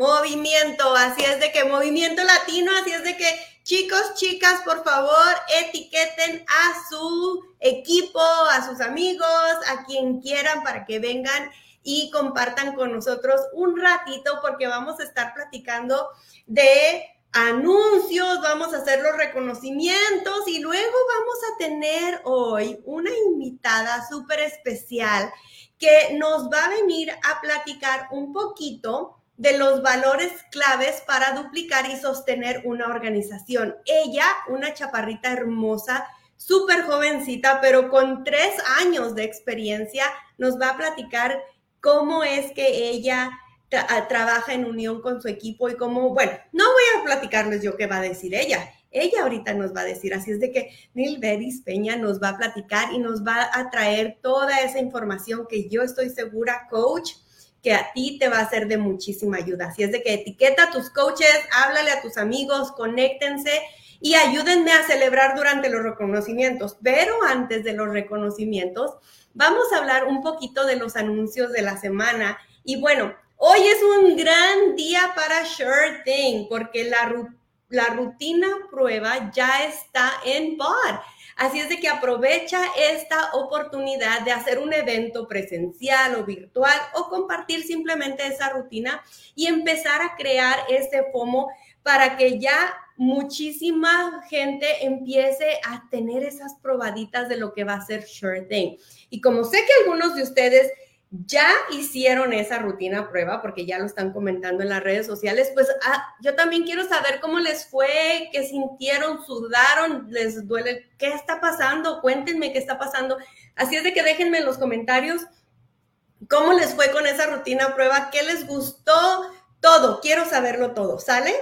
movimiento, así es de que movimiento latino, así es de que chicos, chicas, por favor, etiqueten a su equipo, a sus amigos, a quien quieran para que vengan y compartan con nosotros un ratito porque vamos a estar platicando de anuncios, vamos a hacer los reconocimientos y luego vamos a tener hoy una invitada súper especial que nos va a venir a platicar un poquito de los valores claves para duplicar y sostener una organización. Ella, una chaparrita hermosa, súper jovencita, pero con tres años de experiencia, nos va a platicar cómo es que ella trabaja en unión con su equipo y cómo, bueno, no voy a platicarles yo qué va a decir ella. Ella ahorita nos va a decir, así es de que Neil Beris Peña nos va a platicar y nos va a traer toda esa información que yo estoy segura, coach, que a ti te va a ser de muchísima ayuda. Así es de que etiqueta a tus coaches, háblale a tus amigos, conéctense y ayúdenme a celebrar durante los reconocimientos. Pero antes de los reconocimientos, vamos a hablar un poquito de los anuncios de la semana. Y bueno, Hoy es un gran día para Sure Thing porque la, la rutina prueba ya está en bar. Así es de que aprovecha esta oportunidad de hacer un evento presencial o virtual o compartir simplemente esa rutina y empezar a crear este FOMO para que ya muchísima gente empiece a tener esas probaditas de lo que va a ser Sure Thing. Y como sé que algunos de ustedes ya hicieron esa rutina prueba porque ya lo están comentando en las redes sociales, pues ah, yo también quiero saber cómo les fue, qué sintieron, sudaron, les duele, qué está pasando, cuéntenme qué está pasando. Así es de que déjenme en los comentarios cómo les fue con esa rutina prueba, qué les gustó, todo, quiero saberlo todo, ¿sale?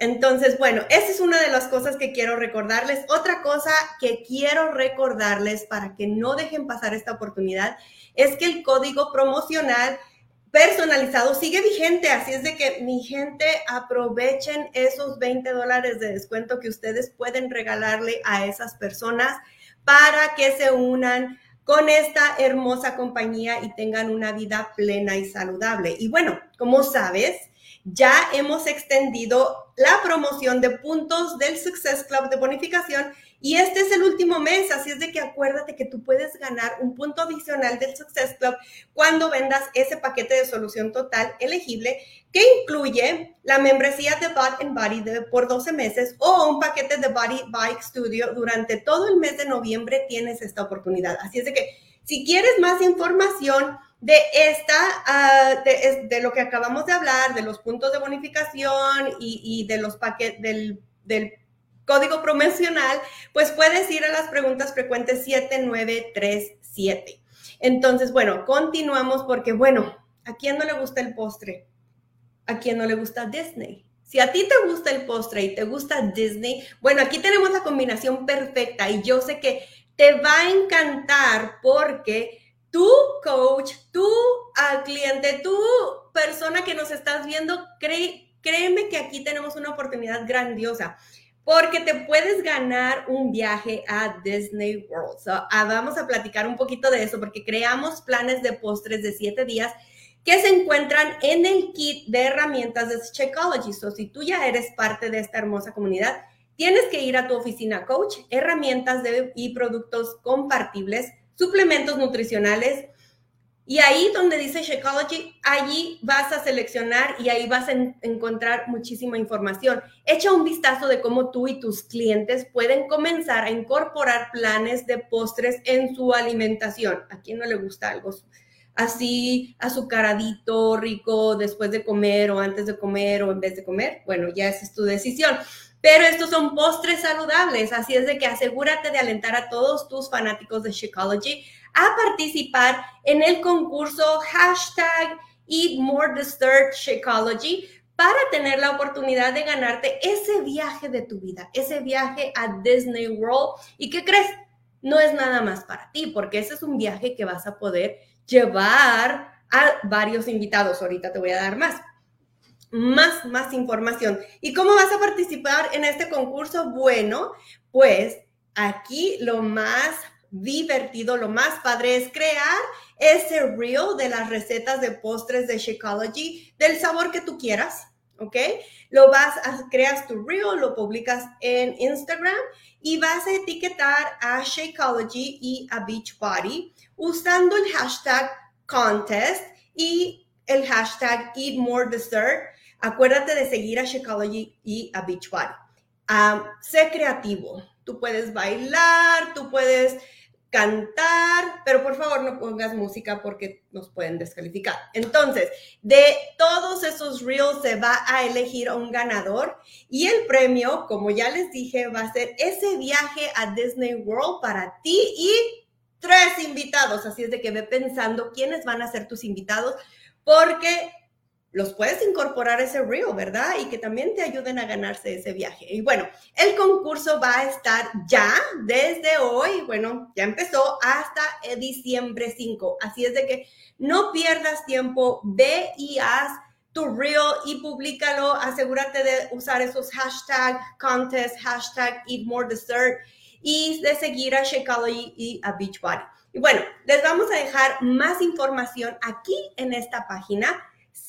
Entonces, bueno, esa es una de las cosas que quiero recordarles. Otra cosa que quiero recordarles para que no dejen pasar esta oportunidad es que el código promocional personalizado sigue vigente, así es de que mi gente aprovechen esos 20 dólares de descuento que ustedes pueden regalarle a esas personas para que se unan con esta hermosa compañía y tengan una vida plena y saludable. Y bueno, como sabes, ya hemos extendido la promoción de puntos del Success Club de bonificación y este es el último mes, así es de que acuérdate que tú puedes ganar un punto adicional del Success Club cuando vendas ese paquete de solución total elegible que incluye la membresía de Body and Body por 12 meses o un paquete de Body Bike Studio durante todo el mes de noviembre tienes esta oportunidad. Así es de que si quieres más información, de esta, ah, de, lo que acabamos de hablar, de los puntos de bonificación y, de los paquetes del código promocional, pues puedes ir a las preguntas frecuentes 7937. Entonces, bueno, continuamos porque, bueno, ¿a quién no le gusta el postre? ¿A quién no le gusta Disney? Si a ti te gusta el postre y te gusta Disney, bueno, aquí tenemos la combinación perfecta y yo sé que te va a encantar porque tú, coach, al cliente, tú, persona que nos estás viendo, créeme que aquí tenemos una oportunidad grandiosa porque te puedes ganar un viaje a Disney World. Ah, vamos a platicar un poquito de eso porque creamos planes de postres de siete días que se encuentran en el kit de herramientas de Shakeology. So, si tú ya eres parte de esta hermosa comunidad, tienes que ir a tu oficina coach, herramientas y productos compartibles, suplementos nutricionales, y ahí donde dice Shakeology, allí vas a seleccionar y ahí vas a encontrar muchísima información. Echa un vistazo de cómo tú y tus clientes pueden comenzar a incorporar planes de postres en su alimentación. ¿A quién no le gusta algo así azucaradito, rico, después de comer o antes de comer o en vez de comer? Bueno, ya esa es tu decisión. Pero estos son postres saludables, así es de que asegúrate de alentar a todos tus fanáticos de Shakeology a participar en el concurso hashtag Eat More Dessert Shakeology para tener la oportunidad de ganarte ese viaje de tu vida, ese viaje a Disney World. ¿Y qué crees? No es nada más para ti, porque ese es un viaje que vas a poder llevar a varios invitados. Ahorita te voy a dar más. Más, más información. ¿Y cómo vas a participar en este concurso? Bueno, pues aquí lo más divertido, lo más padre es crear ese reel de las recetas de postres de Shakeology del sabor que tú quieras, ¿ok? Lo vas a, creas tu reel, lo publicas en Instagram y vas a etiquetar a Shakeology y a Beachbody usando el hashtag contest y el hashtag eat more dessert. Acuérdate de seguir a Shakeology y a Beachbody. Um, sé creativo. Tú puedes bailar, tú puedes cantar, pero por favor no pongas música porque nos pueden descalificar. Entonces, de todos esos reels se va a elegir un ganador y el premio, como ya les dije, va a ser ese viaje a Disney World para ti y tres invitados. Así es de que ve pensando quiénes van a ser tus invitados porque los puedes incorporar ese reel, ¿verdad? Y que también te ayuden a ganarse ese viaje. Y bueno, el concurso va a estar ya desde hoy, bueno, ya empezó hasta diciembre 5. Así es de que no pierdas tiempo, ve y haz tu reel y públicalo. Asegúrate de usar esos hashtag contest, hashtag eat more dessert y de seguir a Shakeology y a Beachbody. Y bueno, les vamos a dejar más información aquí en esta página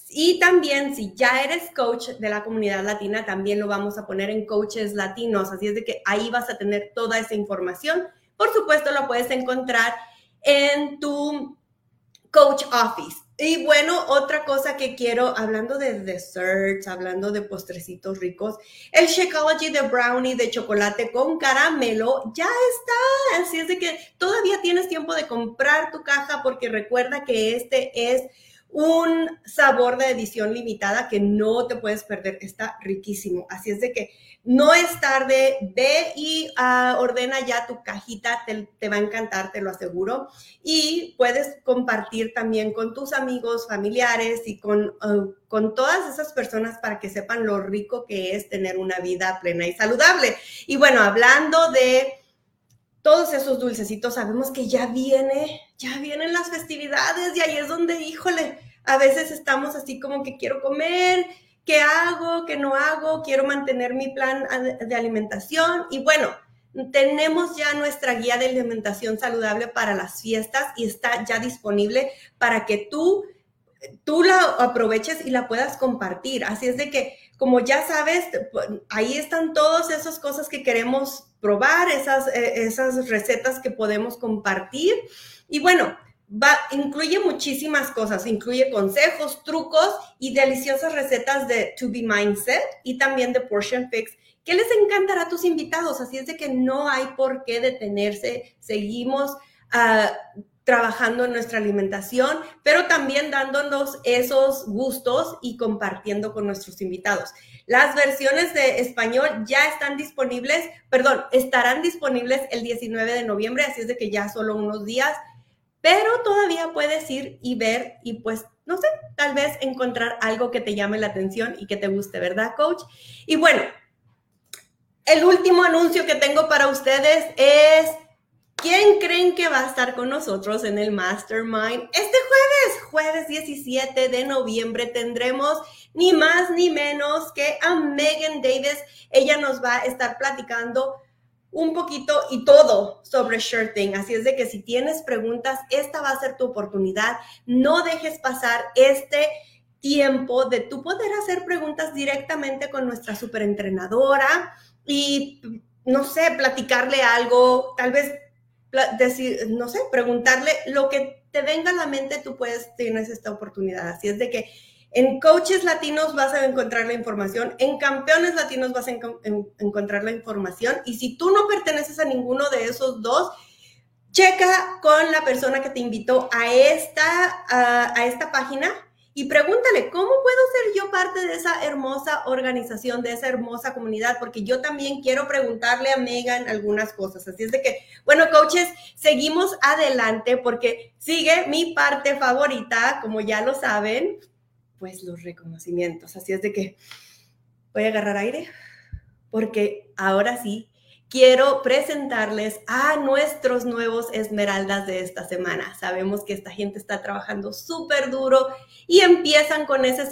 y también si ya eres coach de la comunidad latina, también lo vamos a poner en coaches latinos. Así es de que ahí vas a tener toda esa información. Por supuesto, lo puedes encontrar en tu coach office. Y bueno, otra cosa que quiero, hablando de desserts, hablando de postrecitos ricos, el Shakeology de brownie de chocolate con caramelo ya está. Así es de que todavía tienes tiempo de comprar tu caja porque recuerda que este es un sabor de edición limitada que no te puedes perder, está riquísimo. Así es de que no es tarde, ve y ah, ordena ya tu cajita, te, va a encantar, te lo aseguro. Y puedes compartir también con tus amigos, familiares y con, ah, con todas esas personas para que sepan lo rico que es tener una vida plena y saludable. Y bueno, hablando de todos esos dulcecitos, sabemos que ya viene, ya vienen las festividades y ahí es donde, híjole, a veces estamos así como que quiero comer, ¿qué hago? ¿Qué no hago? Quiero mantener mi plan de alimentación y bueno, tenemos ya nuestra guía de alimentación saludable para las fiestas y está ya disponible para que tú tú la aproveches y la puedas compartir. Así es de que, como ya sabes, ahí están todas esas cosas que queremos probar, esas, eh, esas recetas que podemos compartir. Y bueno, va, incluye muchísimas cosas, incluye consejos, trucos y deliciosas recetas de To Be Mindset y también de Portion Fix que les encantará a tus invitados. Así es de que no hay por qué detenerse. Seguimos uh, trabajando en nuestra alimentación, pero también dándonos esos gustos y compartiendo con nuestros invitados. Las versiones de español ya están disponibles, perdón, estarán disponibles el 19 de noviembre, así es de que ya solo unos días, pero todavía puedes ir y ver y pues, no sé, tal vez encontrar algo que te llame la atención y que te guste, ¿verdad, coach? Y bueno, el último anuncio que tengo para ustedes es ¿Quién creen que va a estar con nosotros en el Mastermind? Este jueves, jueves 17 de noviembre, tendremos ni más ni menos que a Megan Davis. Ella nos va a estar platicando un poquito y todo sobre shirting. Así es de que si tienes preguntas, esta va a ser tu oportunidad. No dejes pasar este tiempo de tú poder hacer preguntas directamente con nuestra superentrenadora y, no sé, platicarle algo, tal vez decir, no sé, preguntarle lo que te venga a la mente, tú puedes, tienes esta oportunidad. Así es de que en coaches latinos vas a encontrar la información, en campeones latinos vas a encontrar la información y si tú no perteneces a ninguno de esos dos, checa con la persona que te invitó a esta, a esta página y pregúntale, ¿cómo puedo ser yo parte de esa hermosa organización, de esa hermosa comunidad? Porque yo también quiero preguntarle a Megan algunas cosas. Así es de que, bueno, coaches, seguimos adelante porque sigue mi parte favorita, como ya lo saben, pues los reconocimientos. Así es de que voy a agarrar aire porque ahora sí quiero presentarles a nuestros nuevos esmeraldas de esta semana. Sabemos que esta gente está trabajando súper duro y empiezan con ese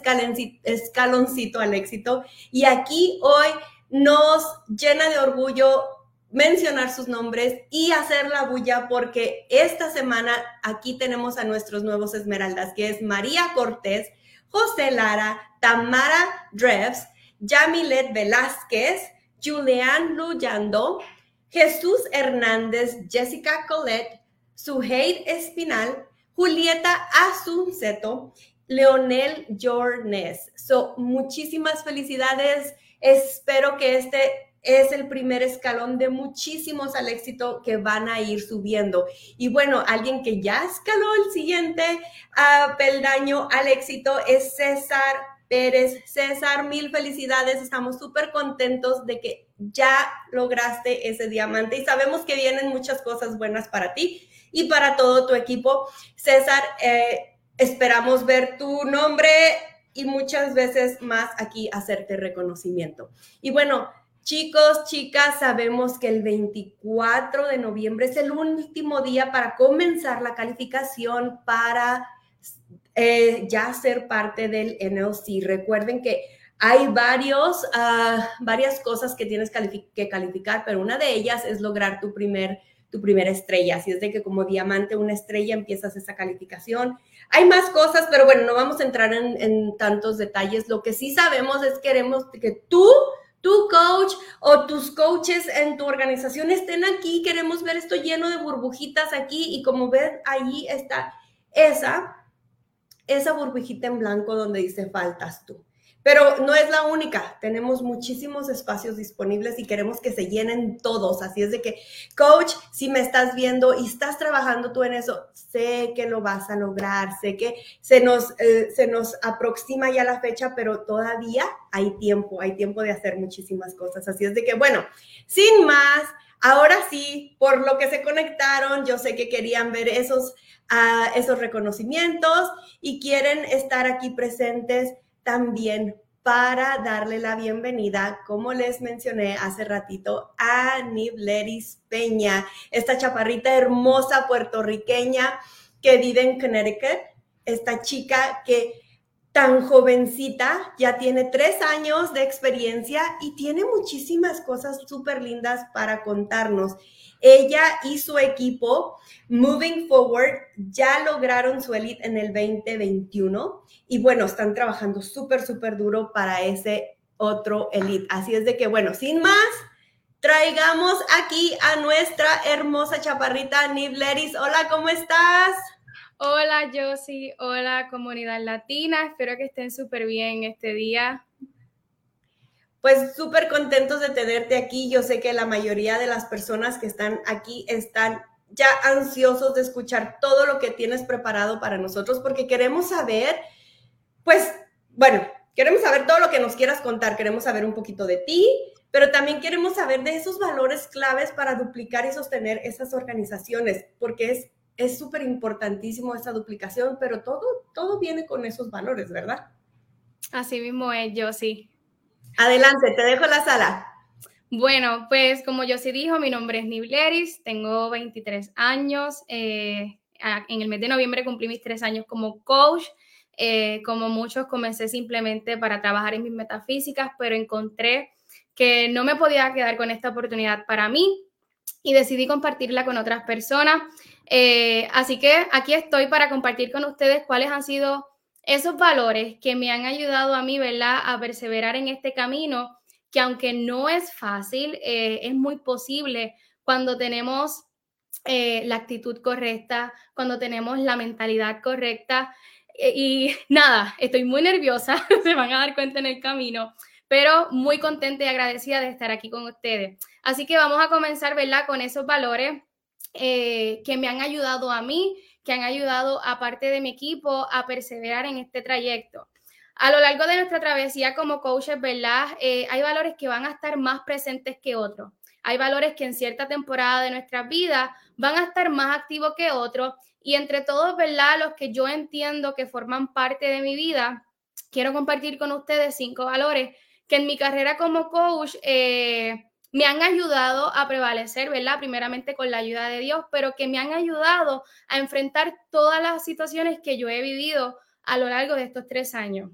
escaloncito al éxito. Y aquí hoy nos llena de orgullo mencionar sus nombres y hacer la bulla porque esta semana aquí tenemos a nuestros nuevos esmeraldas, que es María Cortés, José Lara, Tamara Dreves, Yamilet Velázquez, Julián Luyando, Jesús Hernández, Jessica Colette, Suheid Espinal, Julieta Asunceto, Leonel Jornes. So, muchísimas felicidades. Espero que este es el primer escalón de muchísimos al éxito que van a ir subiendo. Y bueno, alguien que ya escaló el siguiente uh, peldaño al éxito es César Pérez. César, mil felicidades. Estamos súper contentos de que ya lograste ese diamante y sabemos que vienen muchas cosas buenas para ti y para todo tu equipo. César, eh, esperamos ver tu nombre y muchas veces más aquí hacerte reconocimiento. Y bueno, Chicos, chicas, sabemos que el 24 de noviembre es el último día para comenzar la calificación para eh, ya ser parte del NLC. Recuerden que hay varios, uh, varias cosas que tienes que calificar, pero una de ellas es lograr tu, primer, tu primera estrella. Así es de que como diamante, una estrella, empiezas esa calificación. Hay más cosas, pero bueno, no vamos a entrar en, en tantos detalles. Lo que sí sabemos es que queremos que tú tu coach o tus coaches en tu organización estén aquí. Queremos ver esto lleno de burbujitas aquí y como ven, ahí está esa, esa burbujita en blanco donde dice faltas tú. Pero no es la única, tenemos muchísimos espacios disponibles y queremos que se llenen todos. Así es de que, coach, si me estás viendo y estás trabajando tú en eso, sé que lo vas a lograr, sé que se nos, eh, se nos aproxima ya la fecha, pero todavía hay tiempo, hay tiempo de hacer muchísimas cosas. Así es de que, bueno, sin más, ahora sí, por lo que se conectaron, yo sé que querían ver esos, uh, esos reconocimientos y quieren estar aquí presentes también para darle la bienvenida, como les mencioné hace ratito, a Nibleris Peña, esta chaparrita hermosa puertorriqueña que vive en Connecticut, esta chica que tan jovencita, ya tiene tres años de experiencia y tiene muchísimas cosas súper lindas para contarnos. Ella y su equipo, Moving Forward, ya lograron su elite en el 2021 y bueno, están trabajando súper, súper duro para ese otro elite. Así es de que, bueno, sin más, traigamos aquí a nuestra hermosa chaparrita Nibleris. Hola, ¿cómo estás? Hola, Josie. Hola, comunidad latina. Espero que estén súper bien este día pues súper contentos de tenerte aquí. Yo sé que la mayoría de las personas que están aquí están ya ansiosos de escuchar todo lo que tienes preparado para nosotros porque queremos saber, pues, bueno, queremos saber todo lo que nos quieras contar, queremos saber un poquito de ti, pero también queremos saber de esos valores claves para duplicar y sostener esas organizaciones, porque es es súper importantísimo esa duplicación, pero todo, todo viene con esos valores, ¿verdad? Así mismo es, yo sí. Adelante, te dejo la sala. Bueno, pues como yo sí dijo, mi nombre es Nibleris, tengo 23 años. Eh, en el mes de noviembre cumplí mis tres años como coach. Eh, como muchos, comencé simplemente para trabajar en mis metafísicas, pero encontré que no me podía quedar con esta oportunidad para mí y decidí compartirla con otras personas. Eh, así que aquí estoy para compartir con ustedes cuáles han sido esos valores que me han ayudado a mí, ¿verdad?, a perseverar en este camino, que aunque no es fácil, eh, es muy posible cuando tenemos eh, la actitud correcta, cuando tenemos la mentalidad correcta. Eh, y nada, estoy muy nerviosa, se van a dar cuenta en el camino, pero muy contenta y agradecida de estar aquí con ustedes. Así que vamos a comenzar, ¿verdad?, con esos valores que me han ayudado a mí que han ayudado a parte de mi equipo a perseverar en este trayecto. A lo largo de nuestra travesía como coaches, ¿verdad? Eh, hay valores que van a estar más presentes que otros. Hay valores que en cierta temporada de nuestra vida van a estar más activos que otros. Y entre todos, ¿verdad? Los que yo entiendo que forman parte de mi vida, quiero compartir con ustedes cinco valores que en mi carrera como coach eh, me han ayudado a prevalecer, ¿verdad? Primeramente con la ayuda de Dios, pero que me han ayudado a enfrentar todas las situaciones que yo he vivido a lo largo de estos tres años.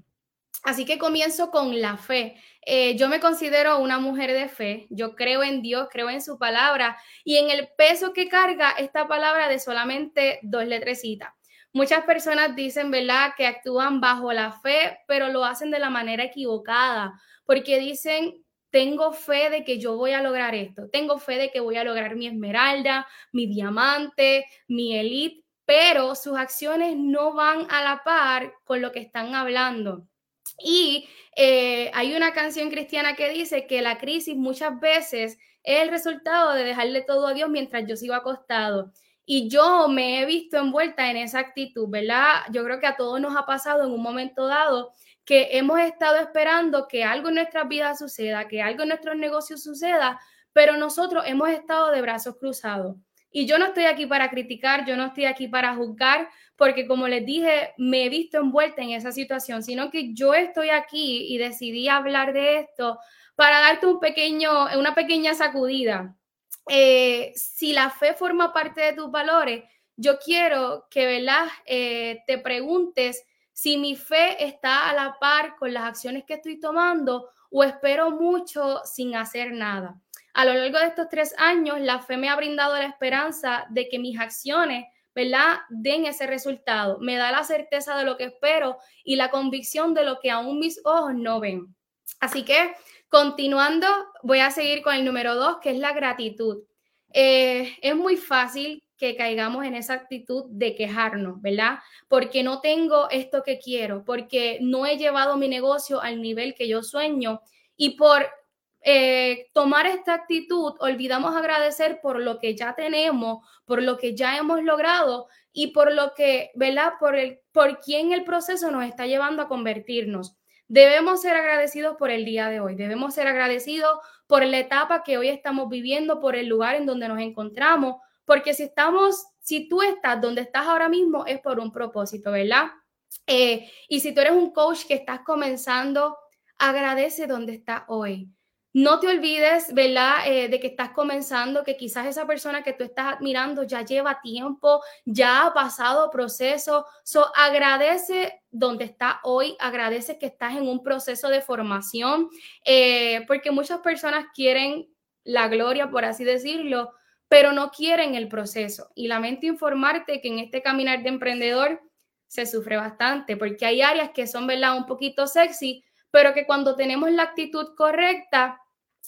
Así que comienzo con la fe. Eh, yo me considero una mujer de fe, yo creo en Dios, creo en su palabra y en el peso que carga esta palabra de solamente dos letrecitas. Muchas personas dicen, ¿verdad?, que actúan bajo la fe, pero lo hacen de la manera equivocada, porque dicen, tengo fe de que yo voy a lograr esto, tengo fe de que voy a lograr mi esmeralda, mi diamante, mi elite, pero sus acciones no van a la par con lo que están hablando. Y eh, hay una canción cristiana que dice que la crisis muchas veces es el resultado de dejarle todo a Dios mientras yo sigo acostado. Y yo me he visto envuelta en esa actitud, ¿verdad? Yo creo que a todos nos ha pasado en un momento dado que hemos estado esperando que algo en nuestras vidas suceda, que algo en nuestros negocios suceda, pero nosotros hemos estado de brazos cruzados. Y yo no estoy aquí para criticar, yo no estoy aquí para juzgar, porque como les dije, me he visto envuelta en esa situación, sino que yo estoy aquí y decidí hablar de esto para darte un pequeño, una pequeña sacudida. Eh, si la fe forma parte de tus valores, yo quiero que ¿verdad? Eh, te preguntes si mi fe está a la par con las acciones que estoy tomando o espero mucho sin hacer nada. A lo largo de estos tres años, la fe me ha brindado la esperanza de que mis acciones, ¿verdad?, den ese resultado. Me da la certeza de lo que espero y la convicción de lo que aún mis ojos no ven. Así que, continuando, voy a seguir con el número dos, que es la gratitud. Eh, es muy fácil que caigamos en esa actitud de quejarnos, ¿verdad? Porque no tengo esto que quiero, porque no he llevado mi negocio al nivel que yo sueño y por eh, tomar esta actitud olvidamos agradecer por lo que ya tenemos, por lo que ya hemos logrado y por lo que, ¿verdad? Por, el, por quién el proceso nos está llevando a convertirnos. Debemos ser agradecidos por el día de hoy, debemos ser agradecidos por la etapa que hoy estamos viviendo, por el lugar en donde nos encontramos, porque si estamos, si tú estás donde estás ahora mismo es por un propósito, ¿verdad? Eh, y si tú eres un coach que estás comenzando, agradece donde estás hoy. No te olvides, ¿verdad?, eh, de que estás comenzando, que quizás esa persona que tú estás admirando ya lleva tiempo, ya ha pasado proceso. So, agradece donde está hoy, agradece que estás en un proceso de formación, eh, porque muchas personas quieren la gloria, por así decirlo, pero no quieren el proceso. Y lamento informarte que en este caminar de emprendedor se sufre bastante, porque hay áreas que son, ¿verdad?, un poquito sexy, pero que cuando tenemos la actitud correcta,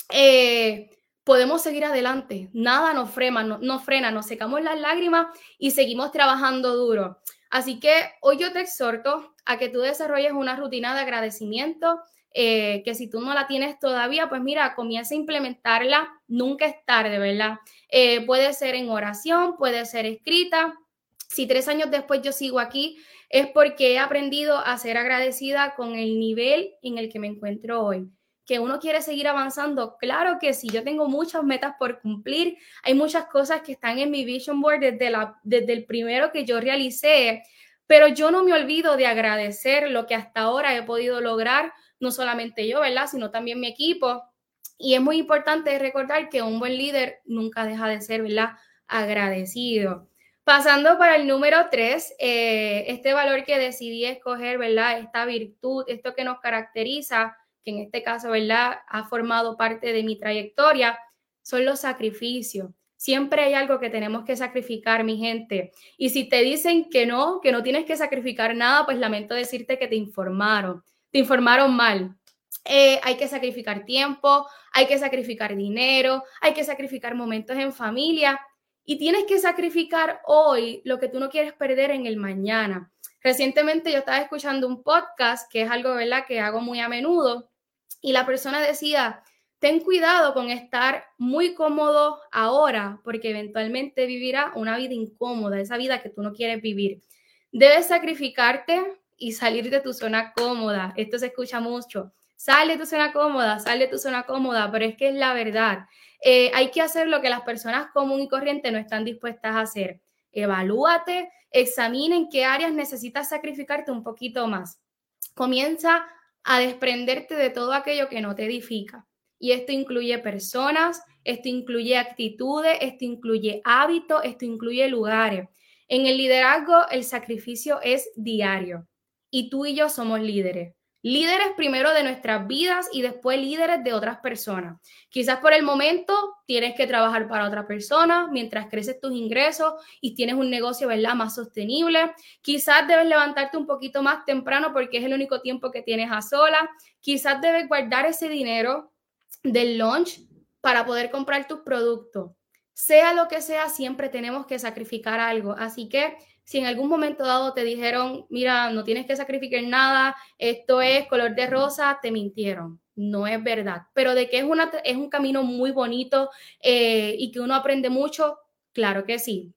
eh, podemos seguir adelante. Nada nos frena, no, nos frena, nos secamos las lágrimas y seguimos trabajando duro. Así que hoy yo te exhorto a que tú desarrolles una rutina de agradecimiento, eh, que si tú no la tienes todavía, pues mira, comienza a implementarla, nunca es tarde, ¿verdad? Eh, puede ser en oración, puede ser escrita. Si tres años después yo sigo aquí, es porque he aprendido a ser agradecida con el nivel en el que me encuentro hoy. Que uno quiere seguir avanzando, claro que sí, yo tengo muchas metas por cumplir, hay muchas cosas que están en mi vision board desde, la, desde el primero que yo realicé, pero yo no me olvido de agradecer lo que hasta ahora he podido lograr no solamente yo, ¿verdad? Sino también mi equipo. Y es muy importante recordar que un buen líder nunca deja de ser, ¿verdad? Agradecido. Pasando para el número tres, eh, este valor que decidí escoger, ¿verdad? Esta virtud, esto que nos caracteriza, que en este caso, ¿verdad? Ha formado parte de mi trayectoria, son los sacrificios. Siempre hay algo que tenemos que sacrificar, mi gente. Y si te dicen que no, que no tienes que sacrificar nada, pues lamento decirte que te informaron te informaron mal. Eh, hay que sacrificar tiempo, hay que sacrificar dinero, hay que sacrificar momentos en familia y tienes que sacrificar hoy lo que tú no quieres perder en el mañana. Recientemente yo estaba escuchando un podcast, que es algo, ¿verdad?, que hago muy a menudo, y la persona decía, ten cuidado con estar muy cómodo ahora, porque eventualmente vivirá una vida incómoda, esa vida que tú no quieres vivir. Debes sacrificarte y salir de tu zona cómoda. Esto se escucha mucho. Sale de tu zona cómoda, sale de tu zona cómoda, pero es que es la verdad. Eh, hay que hacer lo que las personas comunes y corrientes no están dispuestas a hacer. Evalúate, examina en qué áreas necesitas sacrificarte un poquito más. Comienza a desprenderte de todo aquello que no te edifica. Y esto incluye personas, esto incluye actitudes, esto incluye hábitos, esto incluye lugares. En el liderazgo, el sacrificio es diario y tú y yo somos líderes. líderes primero de nuestras vidas y después líderes de otras personas. Quizás por el momento tienes que trabajar para otra persona mientras creces tus ingresos y tienes un negocio, ¿verdad?, más sostenible. Quizás debes levantarte un poquito más temprano porque es el único tiempo que tienes a sola. Quizás debes guardar ese dinero del launch para poder comprar tus productos. Sea lo que sea, siempre tenemos que sacrificar algo. Así que si en algún momento dado te dijeron, mira, no tienes que sacrificar nada, esto es color de rosa, te mintieron. No es verdad. Pero de que es, una, es un camino muy bonito eh, y que uno aprende mucho, claro que sí.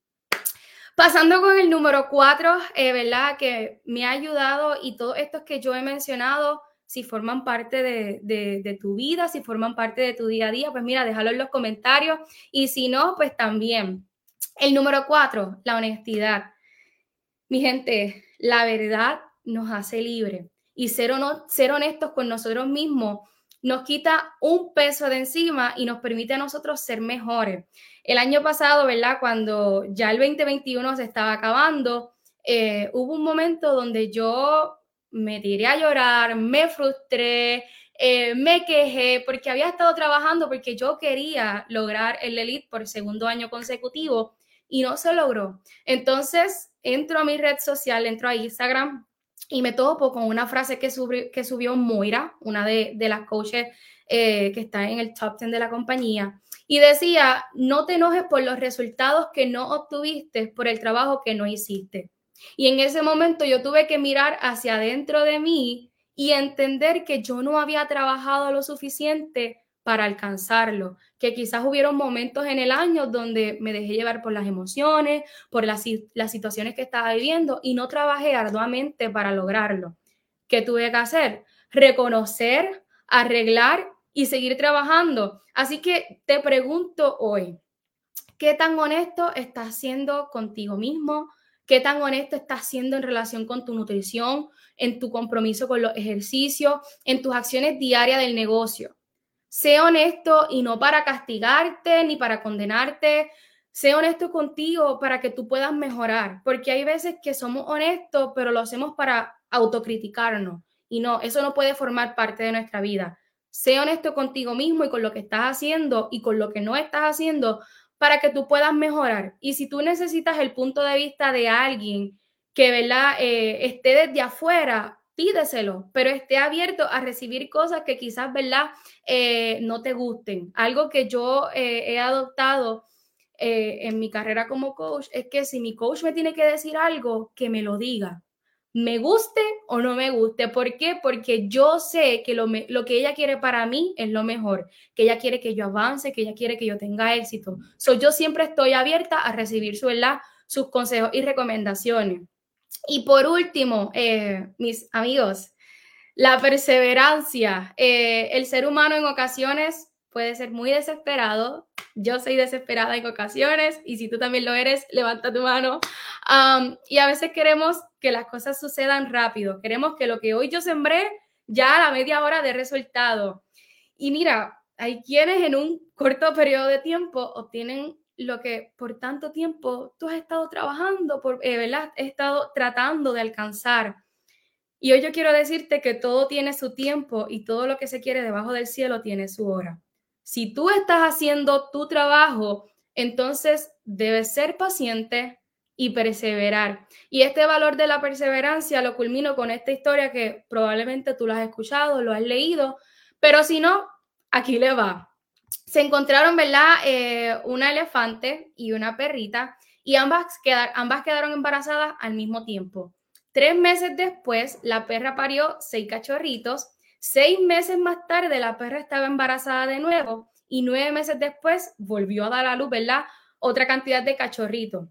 Pasando con el número cuatro, eh, ¿verdad? Que me ha ayudado y todos estos que yo he mencionado, si forman parte de, de, tu vida, si forman parte de tu día a día, pues mira, déjalo en los comentarios. Y si no, pues también. El número cuatro, la honestidad. Mi gente, la verdad nos hace libre y ser, ser honestos con nosotros mismos nos quita un peso de encima y nos permite a nosotros ser mejores. El año pasado, ¿verdad? Cuando ya el 2021 se estaba acabando, eh, hubo un momento donde yo me tiré a llorar, me frustré, eh, me quejé porque había estado trabajando porque yo quería lograr el elite por segundo año consecutivo y no se logró. Entonces, entro a mi red social, entro a Instagram y me topo con una frase que, que subió Moira, una de, las coaches eh, que está en el top 10 de la compañía, y decía, no te enojes por los resultados que no obtuviste por el trabajo que no hiciste. Y en ese momento yo tuve que mirar hacia adentro de mí y entender que yo no había trabajado lo suficiente para alcanzarlo, que quizás hubieron momentos en el año donde me dejé llevar por las emociones, por las, las situaciones que estaba viviendo y no trabajé arduamente para lograrlo. ¿Qué tuve que hacer? Reconocer, arreglar y seguir trabajando. Así que te pregunto hoy, ¿qué tan honesto estás siendo contigo mismo? ¿Qué tan honesto estás siendo en relación con tu nutrición, en tu compromiso con los ejercicios, en tus acciones diarias del negocio? Sé honesto y no para castigarte ni para condenarte. Sé honesto contigo para que tú puedas mejorar, porque hay veces que somos honestos, pero lo hacemos para autocriticarnos. Y no, eso no puede formar parte de nuestra vida. Sé honesto contigo mismo y con lo que estás haciendo y con lo que no estás haciendo para que tú puedas mejorar. Y si tú necesitas el punto de vista de alguien que ¿verdad? Eh, esté desde afuera, pídeselo, pero esté abierto a recibir cosas que quizás, ¿verdad?, eh, no te gusten. Algo que yo eh, he adoptado eh, en mi carrera como coach es que si mi coach me tiene que decir algo, que me lo diga. Me guste o no me guste. ¿Por qué? Porque yo sé que lo, lo que ella quiere para mí es lo mejor, que ella quiere que yo avance, que ella quiere que yo tenga éxito. So, yo siempre estoy abierta a recibir su, ¿verdad? sus consejos y recomendaciones. Y por último, eh, mis amigos, la perseverancia. Eh, el ser humano en ocasiones puede ser muy desesperado. Yo soy desesperada en ocasiones y si tú también lo eres, levanta tu mano. y a veces queremos que las cosas sucedan rápido. Queremos que lo que hoy yo sembré ya a la media hora de resultado. Y mira, hay quienes en un corto periodo de tiempo obtienen lo que por tanto tiempo tú has estado trabajando, por, eh, ¿verdad? He estado tratando de alcanzar. Y hoy yo quiero decirte que todo tiene su tiempo y todo lo que se quiere debajo del cielo tiene su hora. Si tú estás haciendo tu trabajo, entonces debes ser paciente y perseverar. Y este valor de la perseverancia lo culmino con esta historia que probablemente tú lo has escuchado, lo has leído, pero si no, aquí le va se encontraron, ¿verdad? Eh, una elefante y una perrita y ambas, quedaron embarazadas al mismo tiempo. Tres meses después, la perra parió seis cachorritos. Seis meses más tarde, la perra estaba embarazada de nuevo y nueve meses después volvió a dar a luz, ¿verdad? Otra cantidad de cachorritos.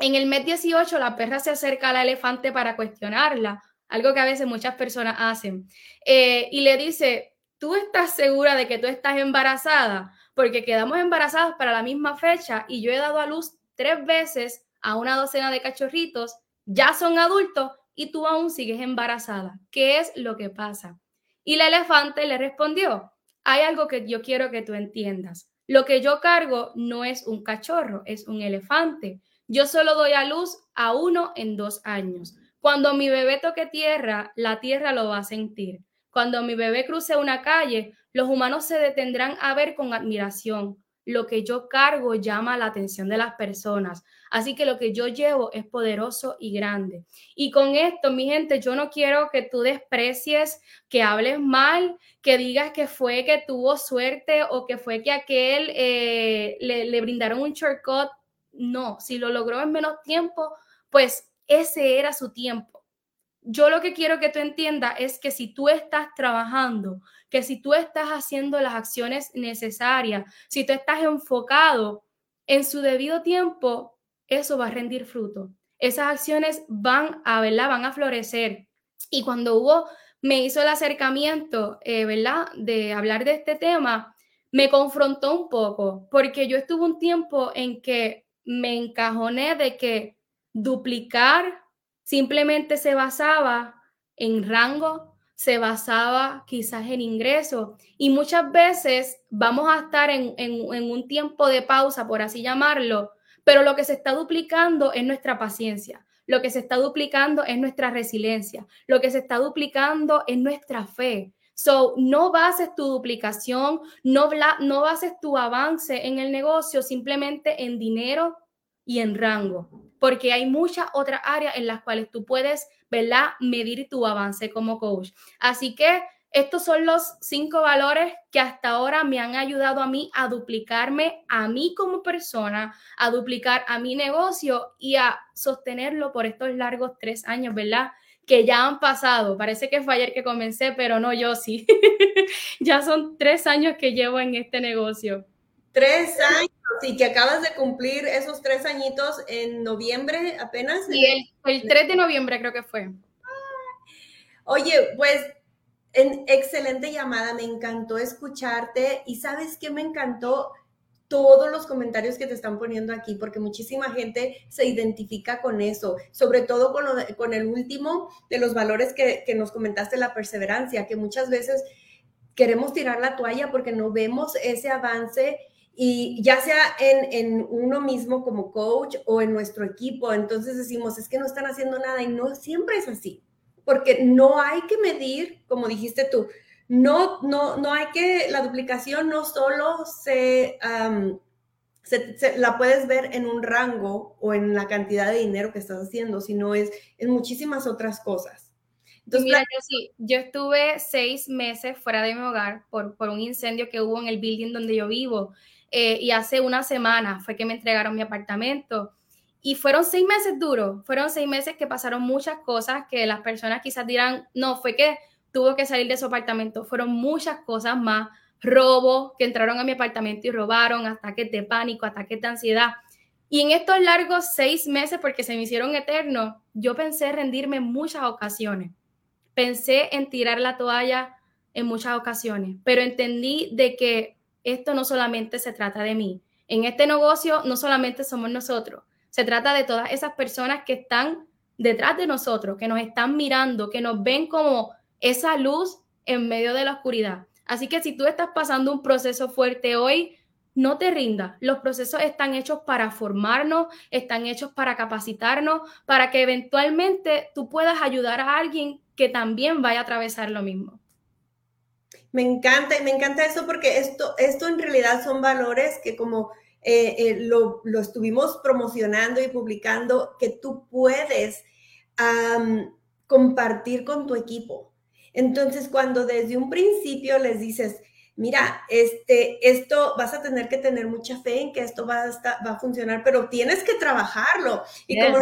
En el mes 18, la perra se acerca a la elefante para cuestionarla, algo que a veces muchas personas hacen, eh, y le dice, ¿tú estás segura de que tú estás embarazada? Porque quedamos embarazadas para la misma fecha y yo he dado a luz tres veces a una docena de cachorritos, ya son adultos y tú aún sigues embarazada. ¿Qué es lo que pasa? Y la elefante le respondió, hay algo que yo quiero que tú entiendas. Lo que yo cargo no es un cachorro, es un elefante. Yo solo doy a luz a uno en dos años. Cuando mi bebé toque tierra, la tierra lo va a sentir. Cuando mi bebé cruce una calle, los humanos se detendrán a ver con admiración. Lo que yo cargo llama la atención de las personas. Así que lo que yo llevo es poderoso y grande. Y con esto, mi gente, yo no quiero que tú desprecies, que hables mal, que digas que fue que tuvo suerte o que fue que aquel eh, le, le brindaron un shortcut. No, si lo logró en menos tiempo, pues ese era su tiempo. Yo lo que quiero que tú entiendas es que si tú estás trabajando, que si tú estás haciendo las acciones necesarias, si tú estás enfocado en su debido tiempo, eso va a rendir fruto. Esas acciones van a, ¿verdad? Van a florecer. Y cuando Hugo me hizo el acercamiento, eh, ¿verdad? De hablar de este tema, me confrontó un poco, porque yo estuve un tiempo en que me encajoné de que duplicar simplemente se basaba en rango, se basaba quizás en ingreso y muchas veces vamos a estar en, un tiempo de pausa, por así llamarlo, pero lo que se está duplicando es nuestra paciencia, lo que se está duplicando es nuestra resiliencia, lo que se está duplicando es nuestra fe. So, no bases tu duplicación, no, no bases tu avance en el negocio simplemente en dinero y en rango, porque hay muchas otras áreas en las cuales tú puedes, ¿verdad?, medir tu avance como coach. Así que estos son los cinco valores que hasta ahora me han ayudado a mí a duplicarme a mí como persona, a duplicar a mi negocio y a sostenerlo por estos largos tres años, ¿verdad? Que ya han pasado. Parece que fue ayer que comencé, pero no, yo sí. ya son tres años que llevo en este negocio. Tres años y que acabas de cumplir esos tres añitos en noviembre apenas. Sí, el, el 3 de noviembre creo que fue. Oye, pues en excelente llamada, me encantó escucharte y sabes qué me encantó todos los comentarios que te están poniendo aquí, porque muchísima gente se identifica con eso, sobre todo con, con el último de los valores que, que nos comentaste, la perseverancia, que muchas veces queremos tirar la toalla porque no vemos ese avance y ya sea en, en, uno mismo como coach o en nuestro equipo, entonces decimos, es que no están haciendo nada y no siempre es así, porque no hay que medir, como dijiste tú, no, no, no hay que, la duplicación no solo se, se, la puedes ver en un rango o en la cantidad de dinero que estás haciendo, sino es en muchísimas otras cosas. Entonces, Mira, yo sí, yo estuve seis meses fuera de mi hogar por, por un incendio que hubo en el building donde yo vivo eh, y hace una semana fue que me entregaron mi apartamento. Y fueron seis meses duros, fueron seis meses que pasaron muchas cosas que las personas quizás dirán, no, fue que tuvo que salir de su apartamento, fueron muchas cosas más, robos que entraron a mi apartamento y robaron, ataques de pánico, ataques de ansiedad. Y en estos largos seis meses, porque se me hicieron eternos, yo pensé rendirme en muchas ocasiones. Pensé en tirar la toalla en muchas ocasiones, pero entendí de que esto no solamente se trata de mí. En este negocio no solamente somos nosotros, se trata de todas esas personas que están detrás de nosotros, que nos están mirando, que nos ven como esa luz en medio de la oscuridad. Así que si tú estás pasando un proceso fuerte hoy, no te rindas. Los procesos están hechos para formarnos, están hechos para capacitarnos, para que eventualmente tú puedas ayudar a alguien que también vaya a atravesar lo mismo. Me encanta y me encanta eso porque esto, esto en realidad son valores que como eh, eh, lo, estuvimos promocionando y publicando, que tú puedes compartir con tu equipo. Entonces, cuando desde un principio les dices, mira, este, esto vas a tener que tener mucha fe en que esto va a, va a funcionar, pero tienes que trabajarlo. Y como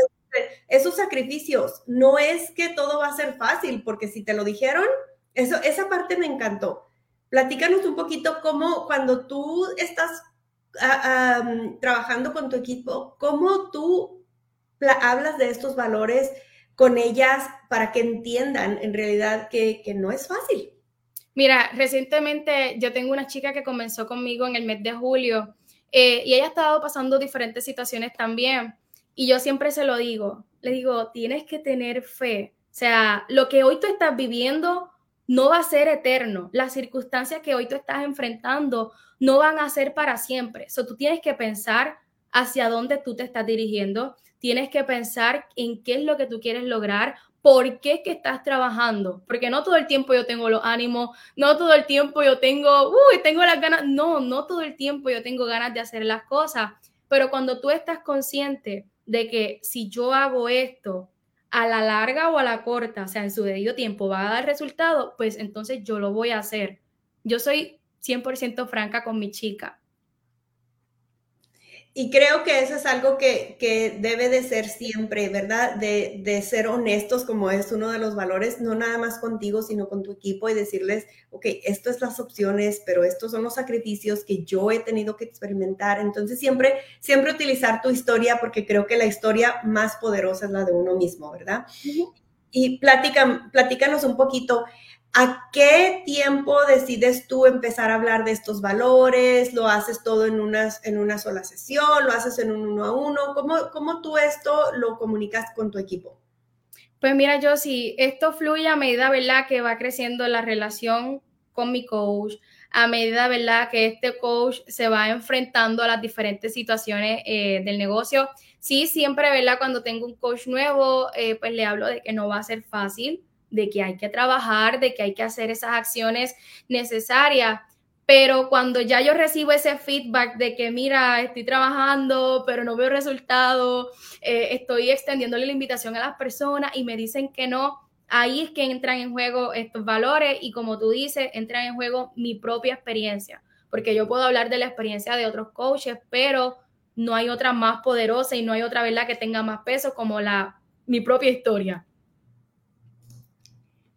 esos sacrificios, no es que todo va a ser fácil, porque si te lo dijeron, eso, esa parte me encantó. Platícanos un poquito cómo cuando tú estás ah, trabajando con tu equipo, cómo tú hablas de estos valores con ellas para que entiendan en realidad que, no es fácil. Mira, recientemente yo tengo una chica que comenzó conmigo en el mes de julio eh, y ella ha estado pasando diferentes situaciones también. Y yo siempre se lo digo, le digo, tienes que tener fe. O sea, lo que hoy tú estás viviendo no va a ser eterno. Las circunstancias que hoy tú estás enfrentando no van a ser para siempre. So, tú tienes que pensar hacia dónde tú te estás dirigiendo, tienes que pensar en qué es lo que tú quieres lograr, por qué que estás trabajando, porque no todo el tiempo yo tengo los ánimos, no todo el tiempo yo tengo, uy, tengo las ganas, no, no todo el tiempo yo tengo ganas de hacer las cosas, pero cuando tú estás consciente de que si yo hago esto, a la larga o a la corta, o sea, en su debido tiempo va a dar resultado, pues entonces yo lo voy a hacer. Yo soy 100% franca con mi chica. Y creo que eso es algo que, que debe de ser siempre, ¿verdad? De, de, ser honestos, como es uno de los valores, no nada más contigo, sino con tu equipo y decirles, ok, esto es las opciones, pero estos son los sacrificios que yo he tenido que experimentar. Entonces, siempre, siempre utilizar tu historia, porque creo que la historia más poderosa es la de uno mismo, ¿verdad? Y platica, platícanos un poquito. ¿A qué tiempo decides tú empezar a hablar de estos valores? ¿Lo haces todo en, unas, en una sola sesión? ¿Lo haces en un uno a uno? ¿Cómo, ¿Cómo tú esto lo comunicas con tu equipo? Pues mira, yo si esto fluye a medida, ¿verdad? Que va creciendo la relación con mi coach, a medida, ¿verdad? Que este coach se va enfrentando a las diferentes situaciones eh, del negocio. Sí, siempre, ¿verdad? Cuando tengo un coach nuevo, eh, pues le hablo de que no va a ser fácil, de que hay que trabajar, de que hay que hacer esas acciones necesarias. Pero cuando ya yo recibo ese feedback de que, mira, estoy trabajando, pero no veo resultado, eh, estoy extendiéndole la invitación a las personas y me dicen que no, ahí es que entran en juego estos valores y como tú dices, entran en juego mi propia experiencia, porque yo puedo hablar de la experiencia de otros coaches, pero no hay otra más poderosa y no hay otra verdad que tenga más peso como la mi propia historia.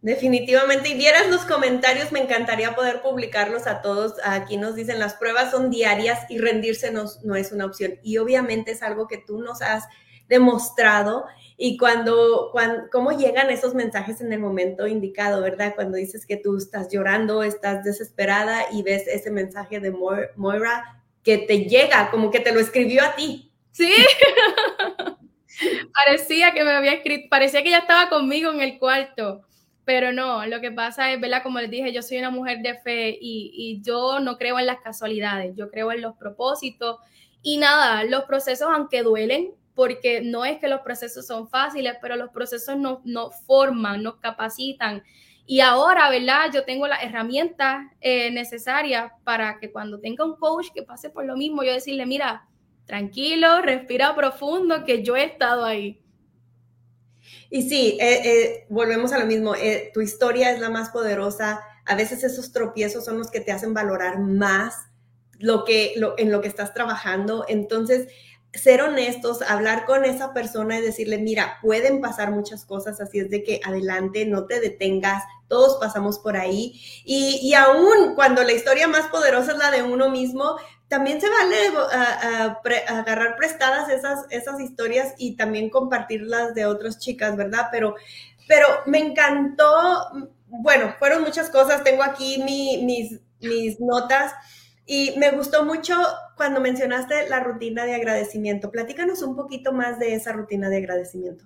Definitivamente, y vieras los comentarios, me encantaría poder publicarlos a todos. Aquí nos dicen, las pruebas son diarias y rendirse no, no es una opción. Y obviamente es algo que tú nos has demostrado y cuando, cuando, cómo llegan esos mensajes en el momento indicado, ¿verdad? Cuando dices que tú estás llorando, estás desesperada y ves ese mensaje de Moira que te llega, como que te lo escribió a ti. Sí, parecía que me había escrito, parecía que ya estaba conmigo en el cuarto. Pero no, lo que pasa es, ¿verdad? Como les dije, yo soy una mujer de fe y, y yo no creo en las casualidades, yo creo en los propósitos. Y nada, los procesos, aunque duelen, porque no es que los procesos son fáciles, pero los procesos nos, nos forman, nos capacitan. Y ahora, ¿verdad? Yo tengo las herramientas eh, necesarias para que cuando tenga un coach que pase por lo mismo, yo decirle, mira, tranquilo, respira profundo, que yo he estado ahí. Y sí, eh, eh, volvemos a lo mismo, eh, tu historia es la más poderosa, a veces esos tropiezos son los que te hacen valorar más lo que, en lo que estás trabajando, entonces ser honestos, hablar con esa persona y decirle, mira, pueden pasar muchas cosas, así es de que adelante, no te detengas, todos pasamos por ahí. Y, y aún cuando la historia más poderosa es la de uno mismo, también se vale agarrar prestadas esas, esas historias y también compartirlas de otras chicas, ¿verdad? Pero, pero me encantó, bueno, fueron muchas cosas, tengo aquí mis, mis notas y me gustó mucho cuando mencionaste la rutina de agradecimiento. Platícanos un poquito más de esa rutina de agradecimiento.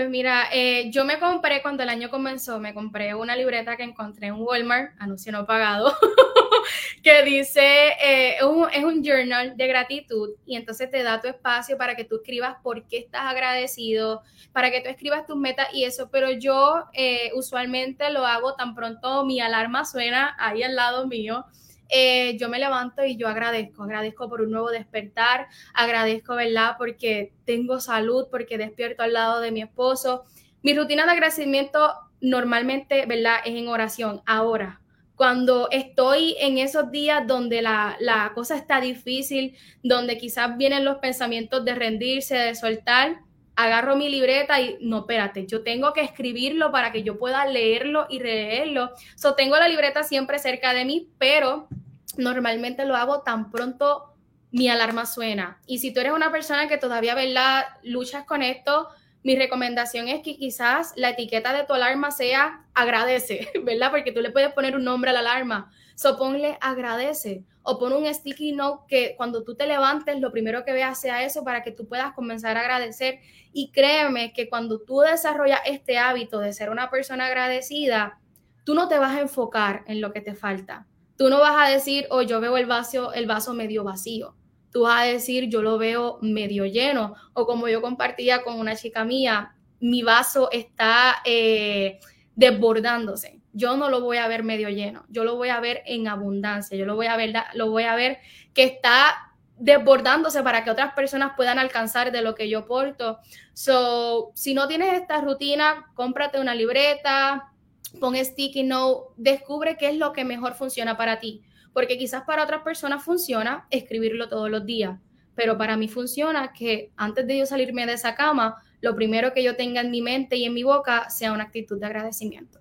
Pues mira, eh, yo me compré cuando el año comenzó, me compré una libreta que encontré en Walmart, anuncio no pagado, que dice, eh, es, un, journal de gratitud y entonces te da tu espacio para que tú escribas por qué estás agradecido, para que tú escribas tus metas y eso, pero yo eh, usualmente lo hago tan pronto mi alarma suena ahí al lado mío eh, yo me levanto y yo agradezco, agradezco por un nuevo despertar, agradezco, ¿verdad? Porque tengo salud, porque despierto al lado de mi esposo. Mi rutina de agradecimiento normalmente, ¿verdad? Es en oración. Ahora, cuando estoy en esos días donde la, la cosa está difícil, donde quizás vienen los pensamientos de rendirse, de soltar, agarro mi libreta y no, espérate, yo tengo que escribirlo para que yo pueda leerlo y releerlo. So, tengo la libreta siempre cerca de mí, pero normalmente lo hago tan pronto mi alarma suena. Y si tú eres una persona que todavía, ¿verdad?, luchas con esto, mi recomendación es que quizás la etiqueta de tu alarma sea agradece, ¿verdad? Porque tú le puedes poner un nombre a la alarma. So ponle agradece o pon un sticky note que cuando tú te levantes lo primero que veas sea eso para que tú puedas comenzar a agradecer. Y créeme que cuando tú desarrollas este hábito de ser una persona agradecida, tú no te vas a enfocar en lo que te falta. Tú no vas a decir, oh, yo veo el vaso, el vaso medio vacío. Tú vas a decir, yo lo veo medio lleno. O como yo compartía con una chica mía, mi vaso está eh, desbordándose. Yo no lo voy a ver medio lleno, yo lo voy a ver en abundancia, yo lo voy a ver, lo voy a ver que está desbordándose para que otras personas puedan alcanzar de lo que yo porto. So, si no tienes esta rutina, cómprate una libreta, pon sticky note, descubre qué es lo que mejor funciona para ti, porque quizás para otras personas funciona escribirlo todos los días, pero para mí funciona que antes de yo salirme de esa cama, lo primero que yo tenga en mi mente y en mi boca sea una actitud de agradecimiento.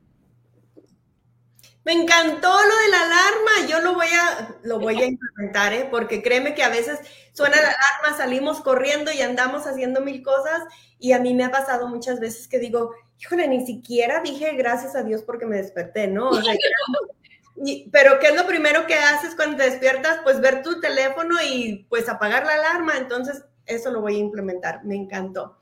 Me encantó lo de la alarma. Yo lo voy a, lo voy a implementar, ¿eh? porque créeme que a veces suena la alarma, salimos corriendo y andamos haciendo mil cosas. Y a mí me ha pasado muchas veces que digo, híjole, ni siquiera dije gracias a Dios porque me desperté, ¿no? pero ¿qué es lo primero que haces cuando te despiertas? Pues ver tu teléfono y pues apagar la alarma. Entonces, eso lo voy a implementar. Me encantó.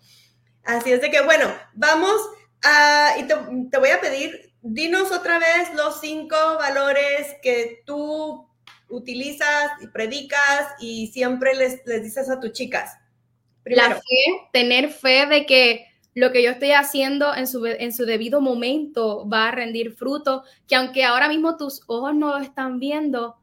Así es de que, bueno, vamos a, y te voy a pedir dinos otra vez los cinco valores que tú utilizas y predicas y siempre les, dices a tus chicas. La fe, tener fe de que lo que yo estoy haciendo en su, en su debido momento va a rendir fruto, que aunque ahora mismo tus ojos no lo están viendo,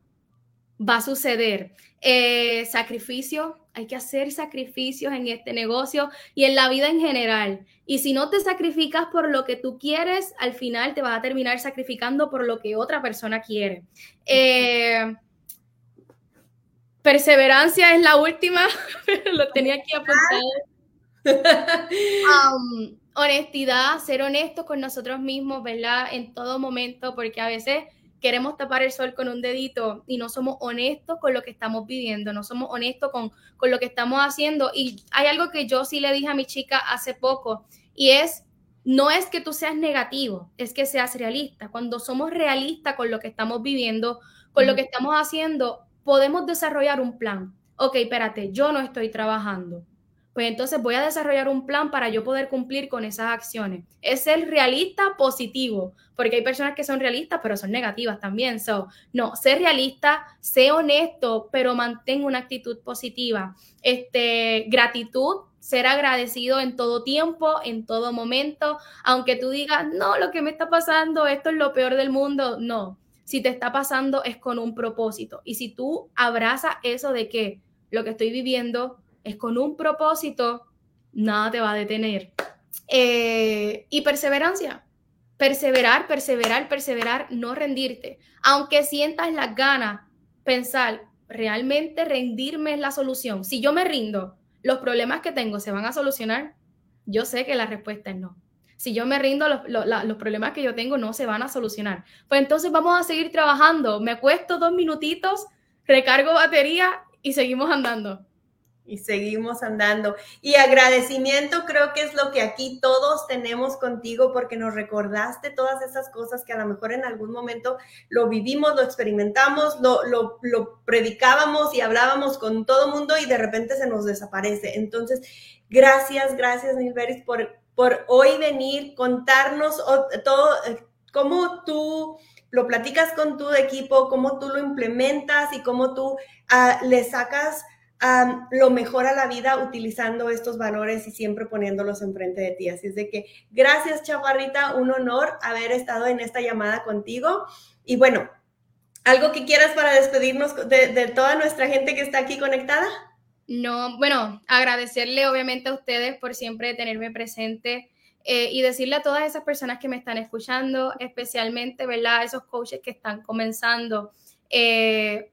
va a suceder. Eh, sacrificio, hay que hacer sacrificios en este negocio y en la vida en general. Y si no te sacrificas por lo que tú quieres, al final te vas a terminar sacrificando por lo que otra persona quiere. Eh, perseverancia es la última, lo tenía aquí apuntado. Um, honestidad, ser honestos con nosotros mismos, ¿verdad? En todo momento, porque a veces queremos tapar el sol con un dedito y no somos honestos con lo que estamos viviendo, no somos honestos con, con lo que estamos haciendo. Y hay algo que yo sí le dije a mi chica hace poco y es, no es que tú seas negativo, es que seas realista. Cuando somos realistas con lo que estamos viviendo, con lo que estamos haciendo, podemos desarrollar un plan. Ok, espérate, yo no estoy trabajando pues entonces voy a desarrollar un plan para yo poder cumplir con esas acciones. Es ser realista positivo, porque hay personas que son realistas, pero son negativas también. So, no, ser realista, sé honesto, pero mantén una actitud positiva. Este, gratitud, ser agradecido en todo tiempo, en todo momento, aunque tú digas, no, lo que me está pasando, esto es lo peor del mundo, no. Si te está pasando es con un propósito. Y si tú abrazas eso de que lo que estoy viviendo es con un propósito, nada te va a detener. Eh, y perseverancia, perseverar, perseverar, perseverar, no rendirte. Aunque sientas las ganas, pensar, realmente rendirme es la solución. Si yo me rindo, los problemas que tengo se van a solucionar. Yo sé que la respuesta es no. Si yo me rindo, los, problemas que yo tengo no se van a solucionar. Pues entonces vamos a seguir trabajando. Me acuesto dos minutitos, recargo batería y seguimos andando y seguimos andando. Y agradecimiento creo que es lo que aquí todos tenemos contigo porque nos recordaste todas esas cosas que a lo mejor en algún momento lo vivimos, lo experimentamos, lo, lo, lo predicábamos y hablábamos con todo mundo y de repente se nos desaparece. Entonces, gracias, gracias Nilberis por, por hoy venir, contarnos todo, eh, cómo tú lo platicas con tu equipo, cómo tú lo implementas y cómo tú ah, le sacas lo mejor a la vida utilizando estos valores y siempre poniéndolos enfrente de ti. Así es de que gracias, Chaparrita, un honor haber estado en esta llamada contigo. Y bueno, ¿algo que quieras para despedirnos de, toda nuestra gente que está aquí conectada? No, bueno, agradecerle obviamente a ustedes por siempre tenerme presente. Eh, y decirle a todas esas personas que me están escuchando, especialmente, ¿verdad? Esos coaches que están comenzando, eh,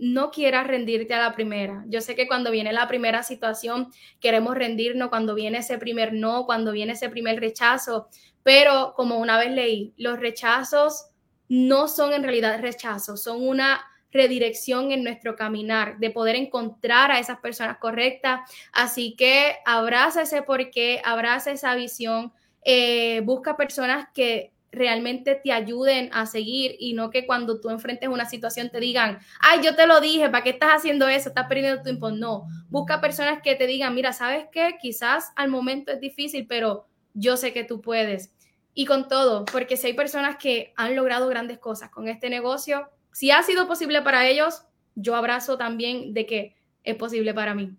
no quieras rendirte a la primera. Yo sé que cuando viene la primera situación queremos rendirnos, cuando viene ese primer no, cuando viene ese primer rechazo, pero como una vez leí, los rechazos no son en realidad rechazos, son una redirección en nuestro caminar, de poder encontrar a esas personas correctas. Así que abraza ese porqué, abraza esa visión, eh, busca personas que realmente te ayuden a seguir y no que cuando tú enfrentes una situación te digan, ay, yo te lo dije, ¿para qué estás haciendo eso? Estás perdiendo tiempo. No, busca personas que te digan, mira, ¿sabes qué? Quizás al momento es difícil, pero yo sé que tú puedes. Y con todo, porque si hay personas que han logrado grandes cosas con este negocio, si ha sido posible para ellos, yo abrazo también de que es posible para mí.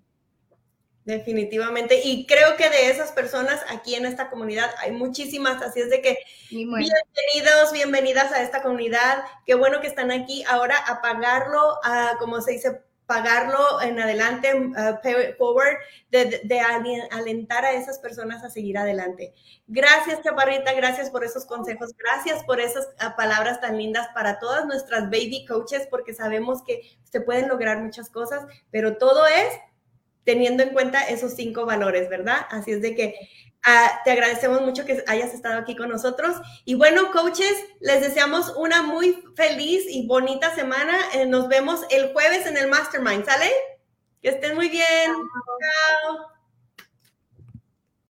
Definitivamente. Y creo que de esas personas aquí en esta comunidad hay muchísimas, así es de que bienvenidos, bienvenidas a esta comunidad. Qué bueno que están aquí ahora a pagarlo, a, como se dice, pagarlo en adelante, uh, pay forward, de, alentar a esas personas a seguir adelante. Gracias, Chaparrita, gracias por esos consejos, gracias por esas uh, palabras tan lindas para todas nuestras baby coaches, porque sabemos que se pueden lograr muchas cosas, pero todo es teniendo en cuenta esos cinco valores, ¿verdad? Así es de que ah, te agradecemos mucho que hayas estado aquí con nosotros. Y bueno, coaches, les deseamos una muy feliz y bonita semana. Eh, nos vemos el jueves en el Mastermind, ¿sale? Que estén muy bien. Chao.